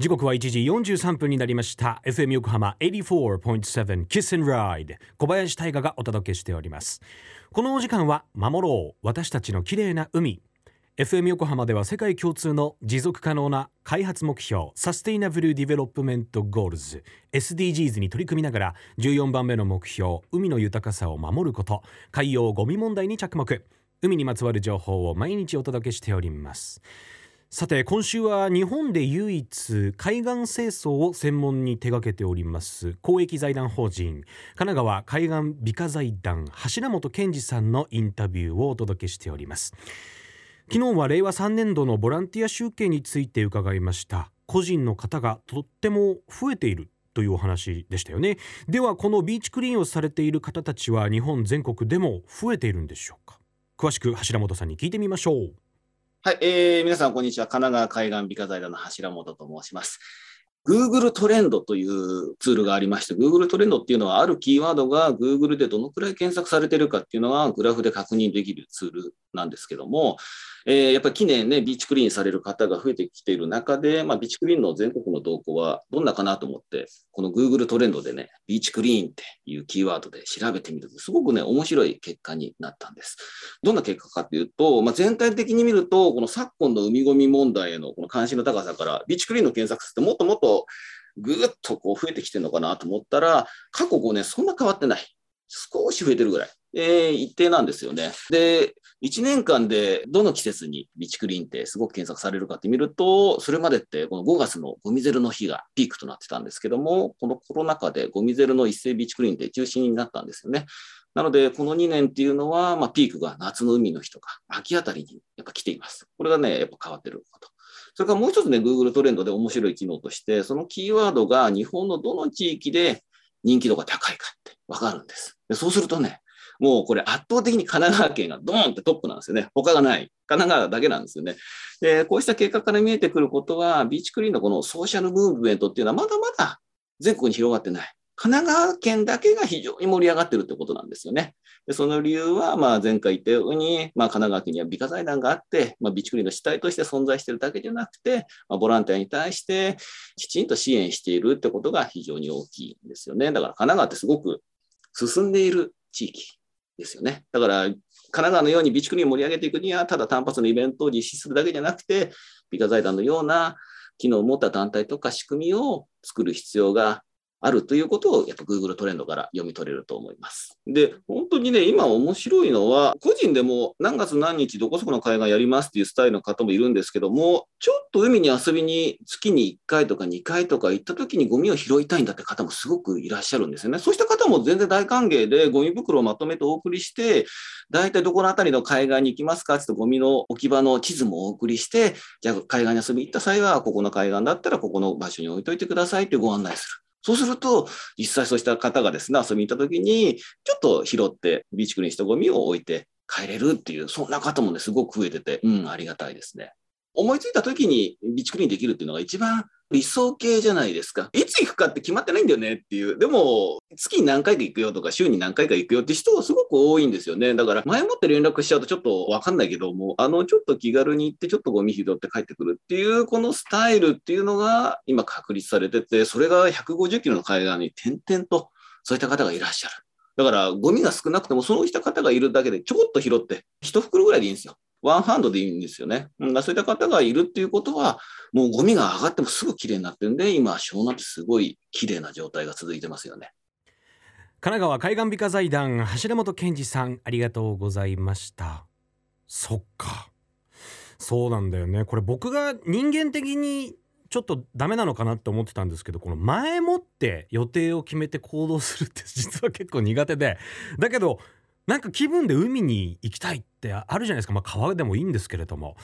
時刻は1時43分になりました。FM 横浜84.7 Kiss and Ride 小林大賀がお届けしております。このお時間は守ろう。私たちの綺麗な海。FM 横浜では世界共通の持続可能な開発目標 Sustainable Development Goals。SDGs に取り組みながら14番目の目標海の豊かさを守ること。海洋ゴミ問題に着目。海にまつわる情報を毎日お届けしております。さて今週は日本で唯一海岸清掃を専門に手掛けております公益財団法人神奈川海岸美化財団柱本健二さんのインタビューをお届けしております。昨日は令和3年度のボランティア集計について伺いました。個人の方がとっても増えているというお話でしたよね。ではこのビーチクリーンをされている方たちは日本全国でも増えているんでしょうか。詳しく柱本さんに聞いてみましょう。はい、えー、皆さん、こんにちは。神奈川海岸美化財団の柱本と申します。Google トレンドというツールがありまして、Google トレンドっていうのは、あるキーワードが Google でどのくらい検索されてるかっていうのがグラフで確認できるツールなんですけども、えー、やっぱり近年ね、ビーチクリーンされる方が増えてきている中で、まあ、ビーチクリーンの全国の動向はどんなかなと思って、この Google トレンドでね、ビーチクリーンっていうキーワードで調べてみると、すごくね、面白い結果になったんです。どんな結果かっていうと、まあ、全体的に見ると、この昨今の海ごみ問題へのこの関心の高さから、ビーチクリーンの検索数ってもっともっとぐっとこう増えてきてるのかなと思ったら、過去5年そんな変わってない。少し増えてるぐらい。えー、一定なんですよね。で、1年間でどの季節にビチクリーンってすごく検索されるかって見ると、それまでってこの5月のゴミゼルの日がピークとなってたんですけども、このコロナ禍でゴミゼルの一斉ビチクリーンって中心になったんですよね。なので、この2年っていうのは、まあ、ピークが夏の海の日とか秋あたりにやっぱ来ています。これがね、やっぱ変わってること。それからもう一つね、Google トレンドで面白い機能として、そのキーワードが日本のどの地域で人気度が高いかってわかるんです。でそうするとね、もうこれ圧倒的に神奈川県がドーンってトップなんですよね。他がない。神奈川だけなんですよね。で、こうした結果から見えてくることは、ビーチクリーンのこのソーシャルムーブメントっていうのはまだまだ全国に広がってない。神奈川県だけが非常に盛り上がってるってことなんですよね。でその理由は、まあ、前回言ったように、まあ、神奈川県には美化財団があって、まあ、ビーチクリーンの主体として存在してるだけじゃなくて、まあ、ボランティアに対してきちんと支援しているってことが非常に大きいんですよね。だから神奈川ってすごく進んでいる地域ですよね。だから、神奈川のように備蓄に盛り上げていくには、ただ単発のイベントを実施するだけじゃなくて、美化財団のような機能を持った団体とか仕組みを作る必要があるということを、やっぱ Google トレンドから読み取れると思います。で、本当にね、今面白いのは、個人でも何月何日どこそこの海岸やりますっていうスタイルの方もいるんですけども、ちょっと海に遊びに月に1回とか2回とか行った時にゴミを拾いたいんだって方もすごくいらっしゃるんですよね。そうした方も全然大歓迎で、ゴミ袋をまとめてお送りして、大体どこの辺りの海岸に行きますかってゴミの置き場の地図もお送りして、じゃあ海岸に遊びに行った際は、ここの海岸だったらここの場所に置いといてくださいってご案内する。そうすると、実際そうした方がですね、遊びに行った時に、ちょっと拾って、ビーチクリーンしたゴミを置いて帰れるっていう、そんな方もね、すごく増えてて、うん、ありがたいですね。思いついた時にビーチクリーンできるっていうのが一番理想系じゃないですか。いつ行くかって決まってないんだよねっていう。でも、月に何回か行くよとか、週に何回か行くよって人はすごく多いんですよね。だから、前もって連絡しちゃうとちょっとわかんないけども、あの、ちょっと気軽に行って、ちょっとゴミ拾って帰ってくるっていう、このスタイルっていうのが今確立されてて、それが150キロの海岸に点々と、そういった方がいらっしゃる。だから、ゴミが少なくても、そうした方がいるだけで、ちょこっと拾って、一袋ぐらいでいいんですよ。ワンハンドでいいんですよね。うん、そういった方がいるっていうことは、もうゴミが上がってもすぐ綺麗になってるんで、今、湘南ってすごい綺麗な状態が続いてますよね。神奈川海岸美化財団柱本健二さんありがとうございました。そっか。そうなんだよね。これ僕が人間的にちょっとダメなのかなって思ってたんですけどこの前もって予定を決めて行動するって実は結構苦手で。だけどなんか気分で海に行きたいってあるじゃないですか、まあ、川でもいいんですけれども。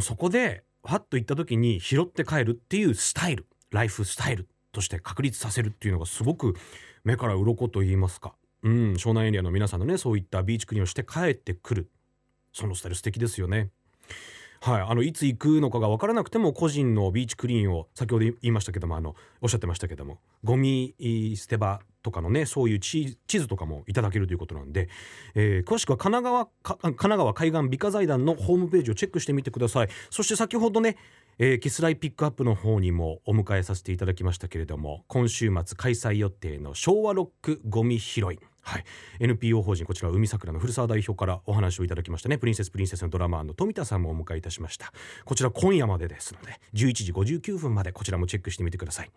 そこでハッと行った時に拾って帰るっていうスタイル。ライフスタイルとして確立させるっていうのがすごく目から鱗と言いますか、うん、湘南エリアの皆さんのねそういったビーチクリーンをして帰ってくる。そのスタイル素敵ですよね。はい、あのいつ行くのかが分からなくても個人のビーチクリーンを先ほど言いましたけどもあのおっしゃってましたけどもゴミ捨て場とかのねそういう地図とかもいただけるということなんで、えー、詳しくは神奈川神奈川海岸美化財団のホームページをチェックしてみてください。そして先ほどねえー、キスライピックアップの方にもお迎えさせていただきましたけれども今週末開催予定の昭和ロックゴミ拾い。はい、NPO 法人こちら海桜の古澤代表からお話をいただきましたね。プリンセスプリンセスのドラマーの富田さんもお迎えいたしました。こちら今夜までですので11時59分までこちらもチェックしてみてください、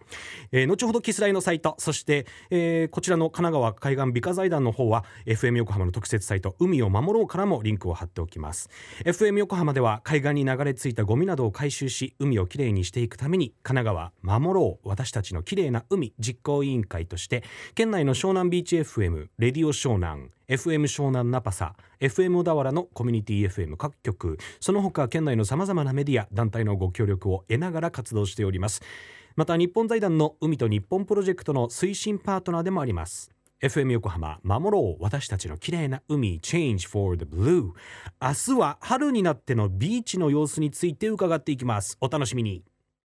えー、後ほどキスライのサイトそして、えー、こちらの神奈川海岸美化財団の方は FM 横浜の特設サイト海を守ろうからもリンクを貼っておきます。FM 横浜では海岸に流れ着いたゴミなどを回収し海をきれいにしていくために神奈川守ろう私たちのきれいな海実行委員会として県内の湘南ビーチ FM レディオ湘南 FM 湘南ナパサ FM 小田原のコミュニティ FM 各局。その他県内のさまざまなメディア団体のご協力を得ながら活動しております。また日本財団の海と日本プロジェクトの推進パートナーでもあります。FM 横浜守ろう私たちの綺麗な海 Change for the Blue 明日は春になってのビーチの様子について伺っていきます。お楽しみに。